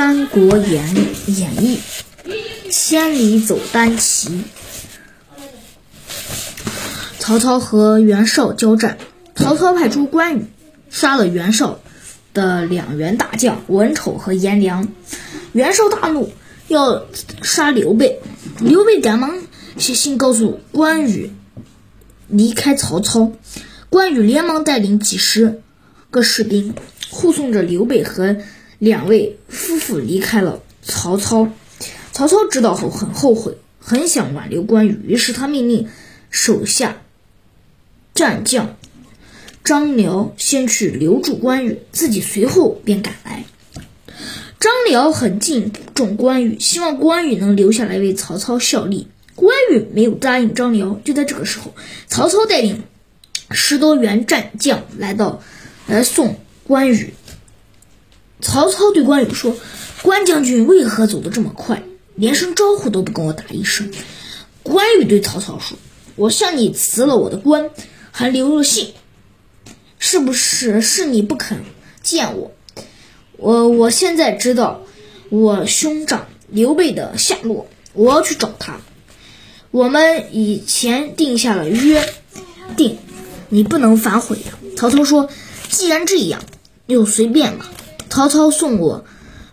三国演演义》，千里走单骑。曹操和袁绍交战，曹操派出关羽杀了袁绍的两员大将文丑和颜良。袁绍大怒，要杀刘备。刘备赶忙写信告诉关羽离开曹操。关羽连忙带领几十个士兵护送着刘备和两位夫妇离开了曹操。曹操知道后很后悔，很想挽留关羽，于是他命令手下战将张辽先去留住关羽，自己随后便赶来。张辽很敬重关羽，希望关羽能留下来为曹操效力。关羽没有答应张辽。就在这个时候，曹操带领十多员战将来到，来送关羽。曹操对关羽说：“关将军为何走得这么快？连声招呼都不跟我打一声。”关羽对曹操说：“我向你辞了我的官，还留了信，是不是是你不肯见我？”我我现在知道我兄长刘备的下落，我要去找他。我们以前定下了约定，你不能反悔呀。曹操说：“既然这样，就随便吧。”曹操送我，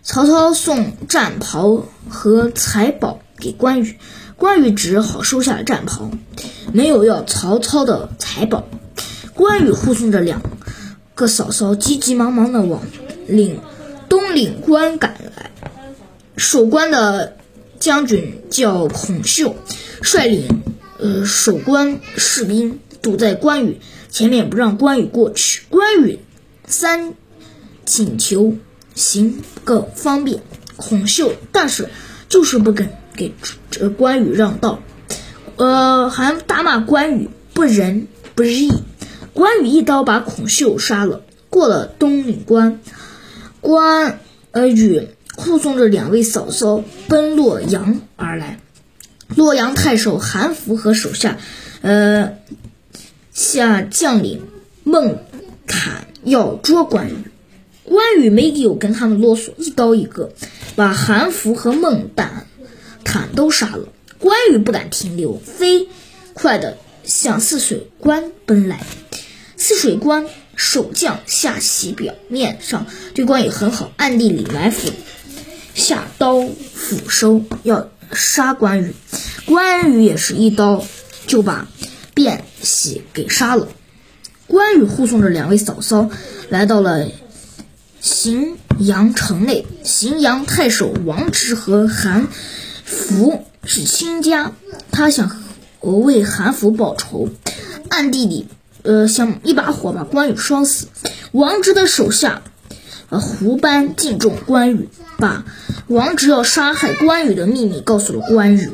曹操送战袍和财宝给关羽，关羽只好收下了战袍，没有要曹操的财宝。关羽护送着两个嫂嫂，急急忙忙的往领。东岭关赶来，守关的将军叫孔秀，率领呃守关士兵堵在关羽前面，不让关羽过去。关羽三请求行个方便，孔秀但是就是不肯给这关羽让道，呃还大骂关羽不仁不义。关羽一刀把孔秀杀了，过了东岭关。关呃羽护送着两位嫂嫂奔洛阳而来。洛阳太守韩福和手下，呃，下将领孟坦要捉关羽。关羽没有跟他们啰嗦，一刀一个，把韩福和孟坦坦都杀了。关羽不敢停留，飞快地向泗水关奔来。泗水关。守将夏喜表面上对关羽很好，暗地里埋伏，下刀斧收要杀关羽。关羽也是一刀就把卞喜给杀了。关羽护送着两位嫂嫂来到了荥阳城内。荥阳太守王直和韩福是亲家，他想为韩福报仇，暗地里。呃，想一把火把关羽烧死。王直的手下，呃，胡班敬重关羽，把王直要杀害关羽的秘密告诉了关羽。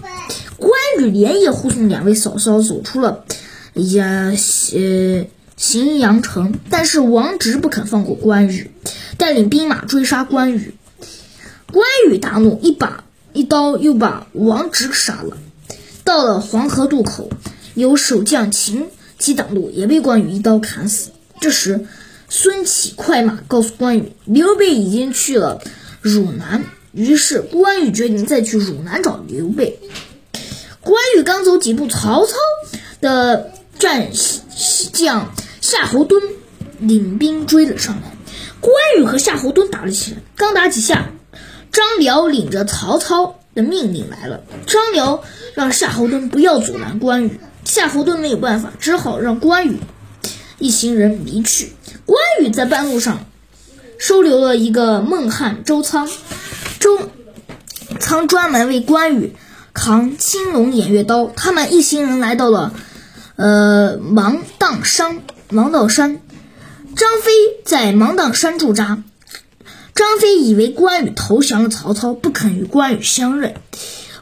关羽连夜护送两位嫂嫂走出了呀，呃，荥阳城。但是王直不肯放过关羽，带领兵马追杀关羽。关羽大怒，一把一刀又把王直杀了。到了黄河渡口，有守将秦。其挡路也被关羽一刀砍死。这时，孙启快马告诉关羽，刘备已经去了汝南。于是，关羽决定再去汝南找刘备。关羽刚走几步，曹操的战将夏侯惇领兵追了上来。关羽和夏侯惇打了起来。刚打几下，张辽领着曹操的命令来了。张辽让夏侯惇不要阻拦关羽。夏侯惇没有办法，只好让关羽一行人离去。关羽在半路上收留了一个孟汉周仓，周仓专门为关羽扛青龙偃月刀。他们一行人来到了呃芒砀山，芒砀山，张飞在芒砀山驻扎。张飞以为关羽投降了曹操，不肯与关羽相认。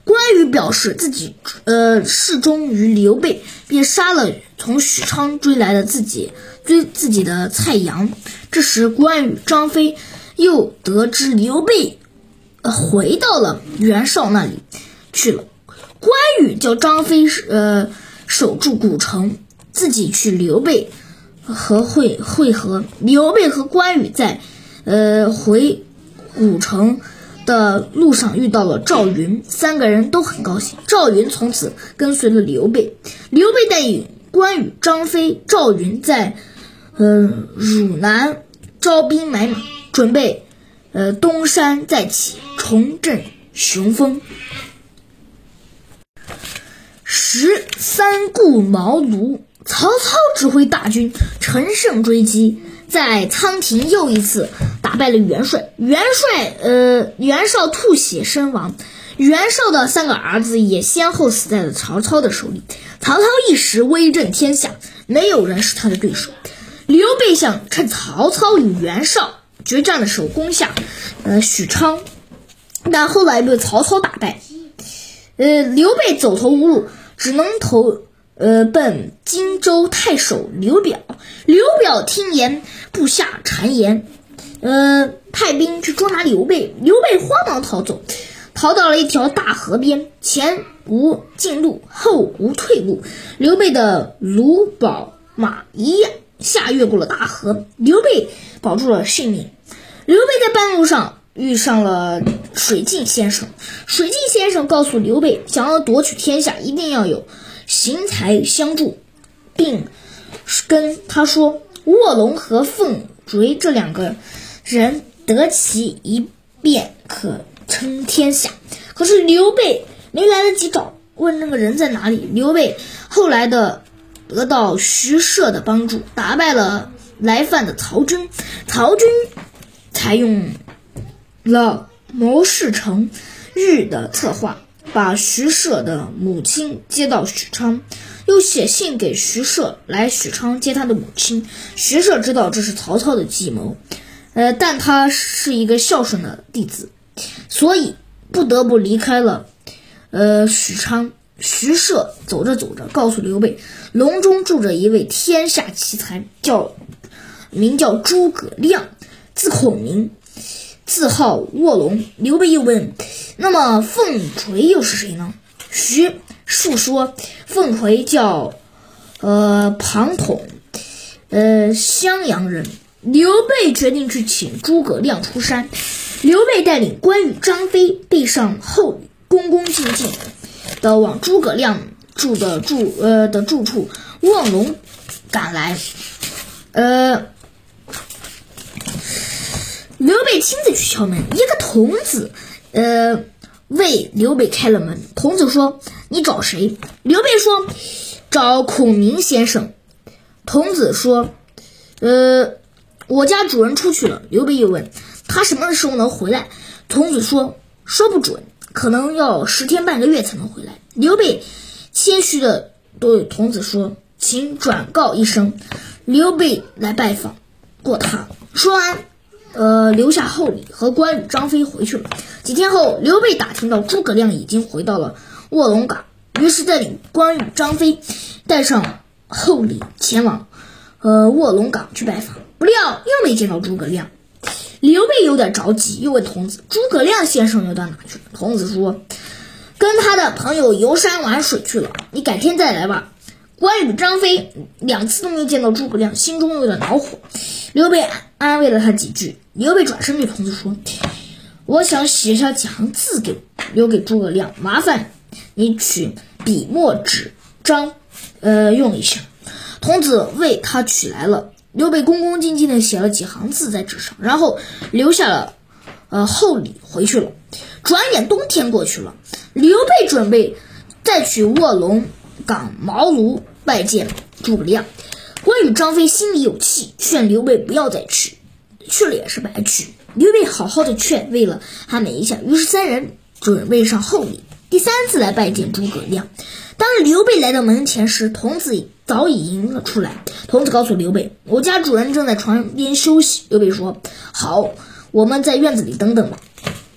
关羽表示自己呃侍忠于刘备，便杀了从许昌追来的自己追自己的蔡阳。这时，关羽、张飞又得知刘备回到了袁绍那里去了。关羽叫张飞呃守住古城，自己去刘备和会会合。刘备和关羽在呃回古城。的路上遇到了赵云，三个人都很高兴。赵云从此跟随了刘备，刘备带领关羽、张飞、赵云在，呃，汝南招兵买马，准备，呃，东山再起，重振雄风。十三顾茅庐，曹操指挥大军乘胜追击。在仓亭又一次打败了元帅，元帅呃袁绍吐血身亡，袁绍的三个儿子也先后死在了曹操的手里。曹操一时威震天下，没有人是他的对手。刘备想趁曹操与袁绍决战的时候攻下呃许昌，但后来被曹操打败，呃刘备走投无路，只能投。呃，奔荆州太守刘表，刘表听言，部下谗言，呃，派兵去捉拿刘备。刘备慌忙逃走，逃到了一条大河边，前无进路，后无退路。刘备的卢宝马一下越过了大河，刘备保住了性命。刘备在半路上遇上了水镜先生，水镜先生告诉刘备，想要夺取天下，一定要有。行财相助，并跟他说：“卧龙和凤雏这两个人得其一便可称天下。”可是刘备没来得及找，问那个人在哪里。刘备后来的得到徐庶的帮助，打败了来犯的曹军。曹军采用了谋士成日的策划。把徐庶的母亲接到许昌，又写信给徐庶来许昌接他的母亲。徐庶知道这是曹操的计谋，呃，但他是一个孝顺的弟子，所以不得不离开了，呃，许昌。徐庶走着走着，告诉刘备，隆中住着一位天下奇才，叫名叫诸葛亮，字孔明。字号卧龙。刘备又问：“那么凤锤又是谁呢？”徐庶说：“凤锤叫，呃，庞统，呃，襄阳人。”刘备决定去请诸葛亮出山。刘备带领关羽、张飞背上后礼，恭恭敬敬的往诸葛亮住的住呃的住处卧龙赶来，呃。刘备亲自去敲门，一个童子，呃，为刘备开了门。童子说：“你找谁？”刘备说：“找孔明先生。”童子说：“呃，我家主人出去了。”刘备又问：“他什么时候能回来？”童子说：“说不准，可能要十天半个月才能回来。”刘备谦虚的对童子说：“请转告一声，刘备来拜访过他。”说完。呃，留下厚礼和关羽、张飞回去了。几天后，刘备打听到诸葛亮已经回到了卧龙岗，于是带领关羽、张飞带上厚礼前往呃卧龙岗去拜访。不料又没见到诸葛亮，刘备有点着急，又问童子：“诸葛亮先生又到哪去了？”童子说：“跟他的朋友游山玩水去了，你改天再来吧。”关羽、张飞两次都没见到诸葛亮，心中有点恼火。刘备安慰了他几句。刘备转身对童子说：“我想写下几行字给留给诸葛亮，麻烦你取笔墨纸张，呃，用一下。”童子为他取来了。刘备恭恭敬敬地写了几行字在纸上，然后留下了呃厚礼回去了。转眼冬天过去了，刘备准备再去卧龙岗茅庐。拜见诸葛亮，关羽、张飞心里有气，劝刘备不要再去，去了也是白去。刘备好好的劝慰了他们一下，于是三人准备上厚礼，第三次来拜见诸葛亮。当刘备来到门前时，童子早已迎了出来。童子告诉刘备：“我家主人正在床边休息。”刘备说：“好，我们在院子里等等吧。”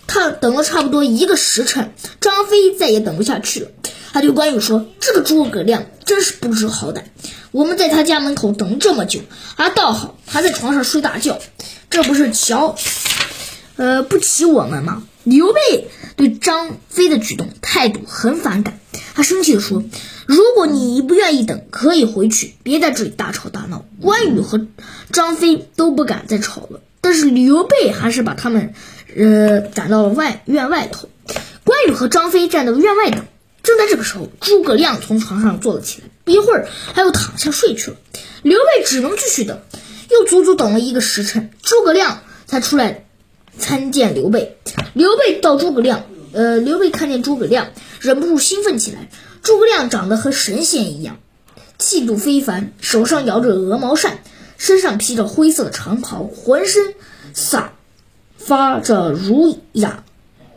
他等了差不多一个时辰，张飞再也等不下去了。他对关羽说：“这个诸葛亮真是不知好歹！我们在他家门口等这么久，他倒好，还在床上睡大觉，这不是瞧，呃，不起我们吗？”刘备对张飞的举动态度很反感，他生气地说：“如果你不愿意等，可以回去，别在这里大吵大闹。”关羽和张飞都不敢再吵了。但是刘备还是把他们呃赶到了外院外头。关羽和张飞站在院外等。正在这个时候，诸葛亮从床上坐了起来，不一会儿他又躺下睡去了。刘备只能继续等，又足足等了一个时辰，诸葛亮才出来参见刘备。刘备到诸葛亮，呃，刘备看见诸葛亮，忍不住兴奋起来。诸葛亮长得和神仙一样，气度非凡，手上摇着鹅毛扇，身上披着灰色的长袍，浑身散发着儒雅。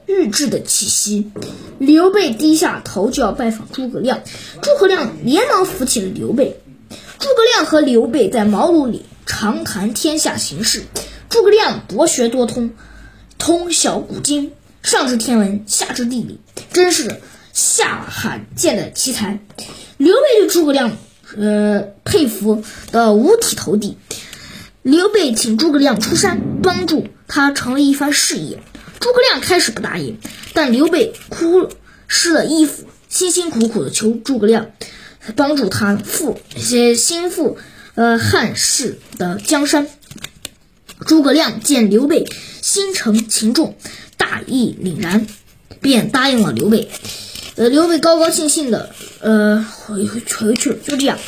玉质的气息，刘备低下头就要拜访诸葛亮，诸葛亮连忙扶起了刘备。诸葛亮和刘备在茅庐里长谈天下形势。诸葛亮博学多通，通晓古今，上知天文，下知地理，真是下罕见的奇才。刘备对诸葛亮，呃，佩服的五体投地。刘备请诸葛亮出山，帮助他成了一番事业。诸葛亮开始不答应，但刘备哭湿了衣服，辛辛苦苦的求诸葛亮帮助他复些心腹呃汉室的江山。诸葛亮见刘备心诚情重，大义凛然，便答应了刘备。呃，刘备高高兴兴的呃回回去了。就这样，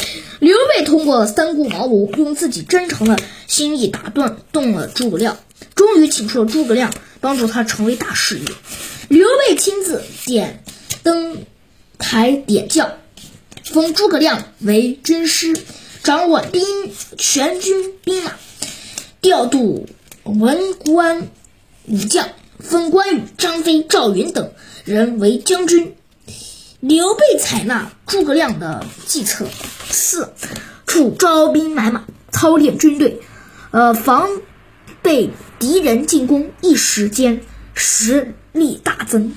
刘备通过三顾茅庐，用自己真诚的心意打断动了诸葛亮，终于请出了诸葛亮。帮助他成为大事业。刘备亲自点登台点将，封诸葛亮为军师，掌管兵全军兵马，调度文官武将，封关羽、张飞、赵云等人为将军。刘备采纳诸葛亮的计策，四处招兵买马，操练军队，呃，防。被敌人进攻，一时间实力大增。